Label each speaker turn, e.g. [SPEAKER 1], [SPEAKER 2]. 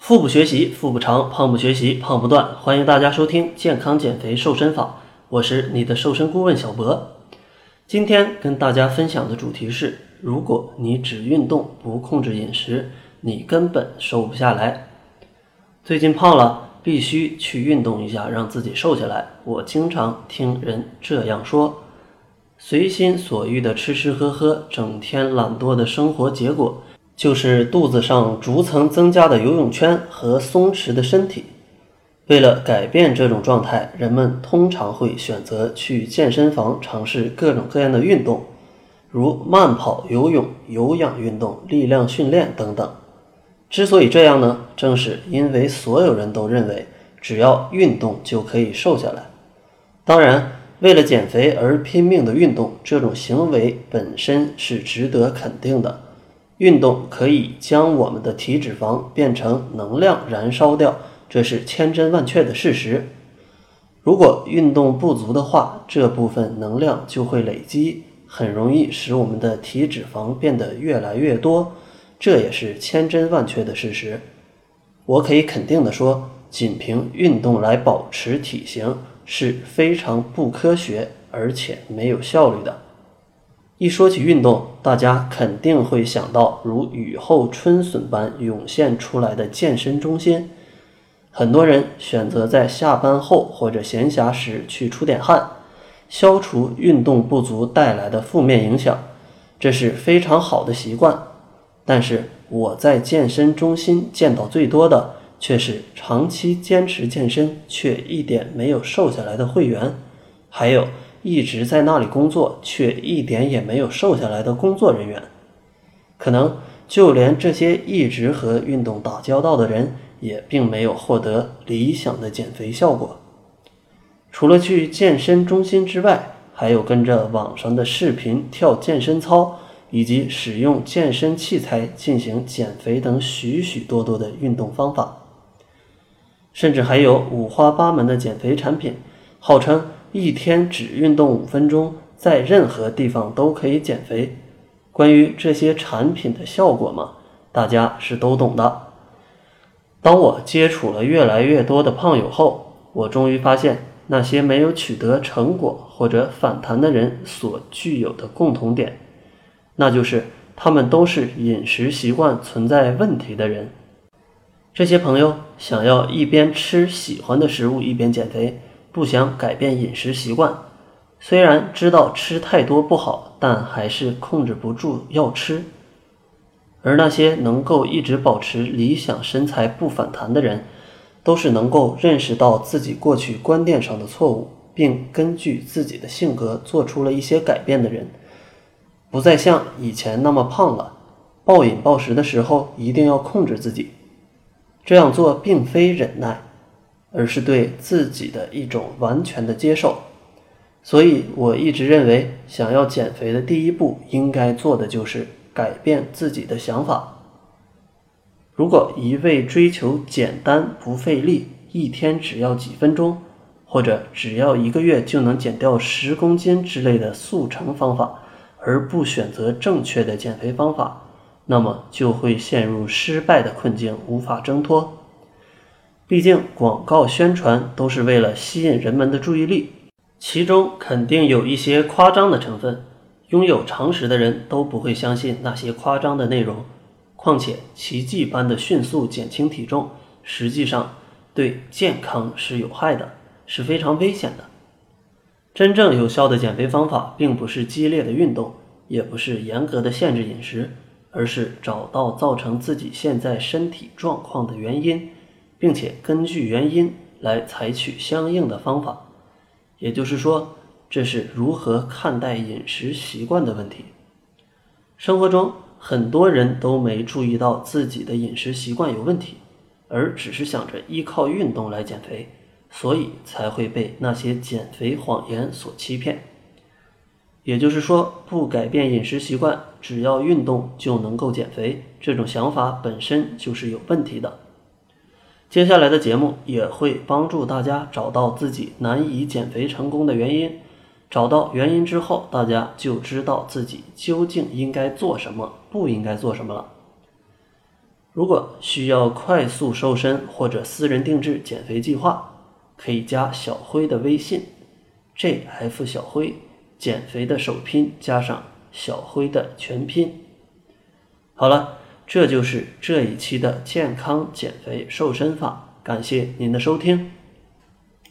[SPEAKER 1] 腹部学习，腹部长；胖不学习，胖不断。欢迎大家收听健康减肥瘦身法，我是你的瘦身顾问小博。今天跟大家分享的主题是：如果你只运动不控制饮食，你根本瘦不下来。最近胖了，必须去运动一下，让自己瘦下来。我经常听人这样说：随心所欲的吃吃喝喝，整天懒惰的生活，结果。就是肚子上逐层增加的游泳圈和松弛的身体。为了改变这种状态，人们通常会选择去健身房尝试各种各样的运动，如慢跑、游泳、有氧运动、力量训练等等。之所以这样呢，正是因为所有人都认为只要运动就可以瘦下来。当然，为了减肥而拼命的运动，这种行为本身是值得肯定的。运动可以将我们的体脂肪变成能量燃烧掉，这是千真万确的事实。如果运动不足的话，这部分能量就会累积，很容易使我们的体脂肪变得越来越多，这也是千真万确的事实。我可以肯定的说，仅凭运动来保持体型是非常不科学而且没有效率的。一说起运动，大家肯定会想到如雨后春笋般涌现出来的健身中心。很多人选择在下班后或者闲暇时去出点汗，消除运动不足带来的负面影响，这是非常好的习惯。但是我在健身中心见到最多的，却是长期坚持健身却一点没有瘦下来的会员，还有。一直在那里工作却一点也没有瘦下来的工作人员，可能就连这些一直和运动打交道的人，也并没有获得理想的减肥效果。除了去健身中心之外，还有跟着网上的视频跳健身操，以及使用健身器材进行减肥等许许多多的运动方法，甚至还有五花八门的减肥产品，号称。一天只运动五分钟，在任何地方都可以减肥。关于这些产品的效果嘛，大家是都懂的。当我接触了越来越多的胖友后，我终于发现那些没有取得成果或者反弹的人所具有的共同点，那就是他们都是饮食习惯存在问题的人。这些朋友想要一边吃喜欢的食物一边减肥。不想改变饮食习惯，虽然知道吃太多不好，但还是控制不住要吃。而那些能够一直保持理想身材不反弹的人，都是能够认识到自己过去观念上的错误，并根据自己的性格做出了一些改变的人。不再像以前那么胖了，暴饮暴食的时候一定要控制自己。这样做并非忍耐。而是对自己的一种完全的接受，所以我一直认为，想要减肥的第一步应该做的就是改变自己的想法。如果一味追求简单不费力，一天只要几分钟，或者只要一个月就能减掉十公斤之类的速成方法，而不选择正确的减肥方法，那么就会陷入失败的困境，无法挣脱。毕竟，广告宣传都是为了吸引人们的注意力，其中肯定有一些夸张的成分。拥有常识的人都不会相信那些夸张的内容。况且，奇迹般的迅速减轻体重，实际上对健康是有害的，是非常危险的。真正有效的减肥方法，并不是激烈的运动，也不是严格的限制饮食，而是找到造成自己现在身体状况的原因。并且根据原因来采取相应的方法，也就是说，这是如何看待饮食习惯的问题。生活中很多人都没注意到自己的饮食习惯有问题，而只是想着依靠运动来减肥，所以才会被那些减肥谎言所欺骗。也就是说，不改变饮食习惯，只要运动就能够减肥，这种想法本身就是有问题的。接下来的节目也会帮助大家找到自己难以减肥成功的原因，找到原因之后，大家就知道自己究竟应该做什么，不应该做什么了。如果需要快速瘦身或者私人定制减肥计划，可以加小辉的微信：jf 小辉，减肥的首拼加上小辉的全拼。好了，这就是这一期的健康减肥瘦身法，感谢您的收听。